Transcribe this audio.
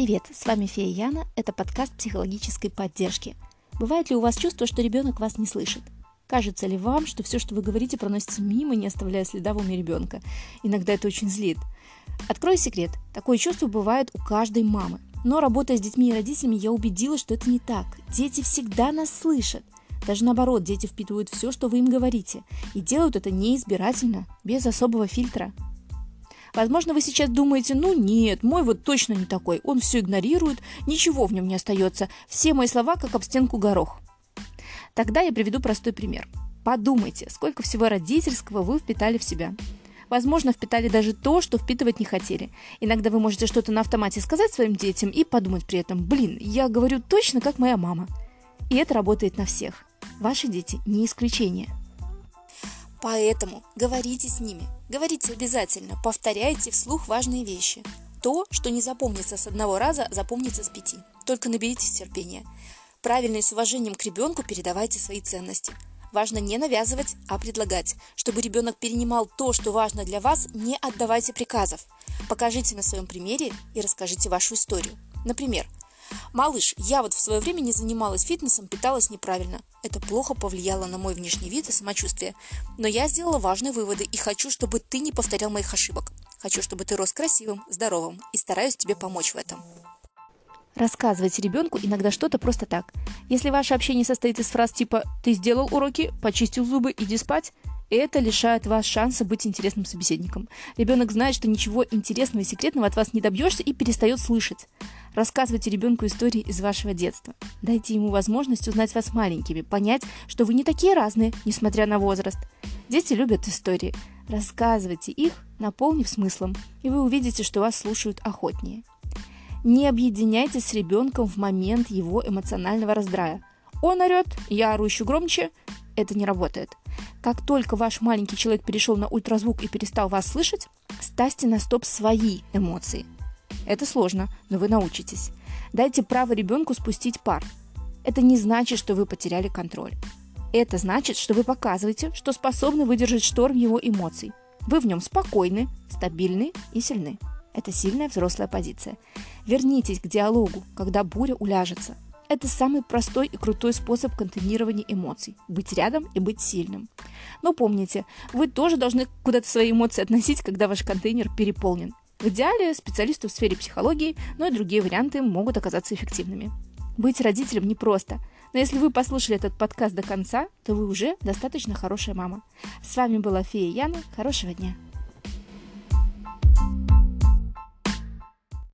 Привет, с вами Фея Яна, это подкаст психологической поддержки. Бывает ли у вас чувство, что ребенок вас не слышит? Кажется ли вам, что все, что вы говорите, проносится мимо, не оставляя следа в уме ребенка? Иногда это очень злит. Открою секрет. Такое чувство бывает у каждой мамы. Но работая с детьми и родителями, я убедилась, что это не так. Дети всегда нас слышат. Даже наоборот, дети впитывают все, что вы им говорите, и делают это неизбирательно, без особого фильтра. Возможно, вы сейчас думаете, ну нет, мой вот точно не такой, он все игнорирует, ничего в нем не остается, все мои слова как об стенку горох. Тогда я приведу простой пример. Подумайте, сколько всего родительского вы впитали в себя. Возможно, впитали даже то, что впитывать не хотели. Иногда вы можете что-то на автомате сказать своим детям и подумать при этом, блин, я говорю точно как моя мама. И это работает на всех. Ваши дети не исключение. Поэтому говорите с ними. Говорите обязательно. Повторяйте вслух важные вещи. То, что не запомнится с одного раза, запомнится с пяти. Только наберитесь терпения. Правильно и с уважением к ребенку передавайте свои ценности. Важно не навязывать, а предлагать. Чтобы ребенок перенимал то, что важно для вас, не отдавайте приказов. Покажите на своем примере и расскажите вашу историю. Например, Малыш, я вот в свое время не занималась фитнесом, питалась неправильно. Это плохо повлияло на мой внешний вид и самочувствие. Но я сделала важные выводы и хочу, чтобы ты не повторял моих ошибок. Хочу, чтобы ты рос красивым, здоровым и стараюсь тебе помочь в этом. Рассказывайте ребенку иногда что-то просто так. Если ваше общение состоит из фраз типа «ты сделал уроки», «почистил зубы», «иди спать», это лишает вас шанса быть интересным собеседником. Ребенок знает, что ничего интересного и секретного от вас не добьешься и перестает слышать. Рассказывайте ребенку истории из вашего детства. Дайте ему возможность узнать вас маленькими, понять, что вы не такие разные, несмотря на возраст. Дети любят истории. Рассказывайте их, наполнив смыслом, и вы увидите, что вас слушают охотнее. Не объединяйтесь с ребенком в момент его эмоционального раздрая. Он орет, я ору еще громче. Это не работает. Как только ваш маленький человек перешел на ультразвук и перестал вас слышать, ставьте на стоп свои эмоции – это сложно, но вы научитесь. Дайте право ребенку спустить пар. Это не значит, что вы потеряли контроль. Это значит, что вы показываете, что способны выдержать шторм его эмоций. Вы в нем спокойны, стабильны и сильны. Это сильная взрослая позиция. Вернитесь к диалогу, когда буря уляжется. Это самый простой и крутой способ контейнирования эмоций – быть рядом и быть сильным. Но помните, вы тоже должны куда-то свои эмоции относить, когда ваш контейнер переполнен. В идеале специалисты в сфере психологии, но и другие варианты могут оказаться эффективными. Быть родителем непросто, но если вы послушали этот подкаст до конца, то вы уже достаточно хорошая мама. С вами была Фея Яна. Хорошего дня!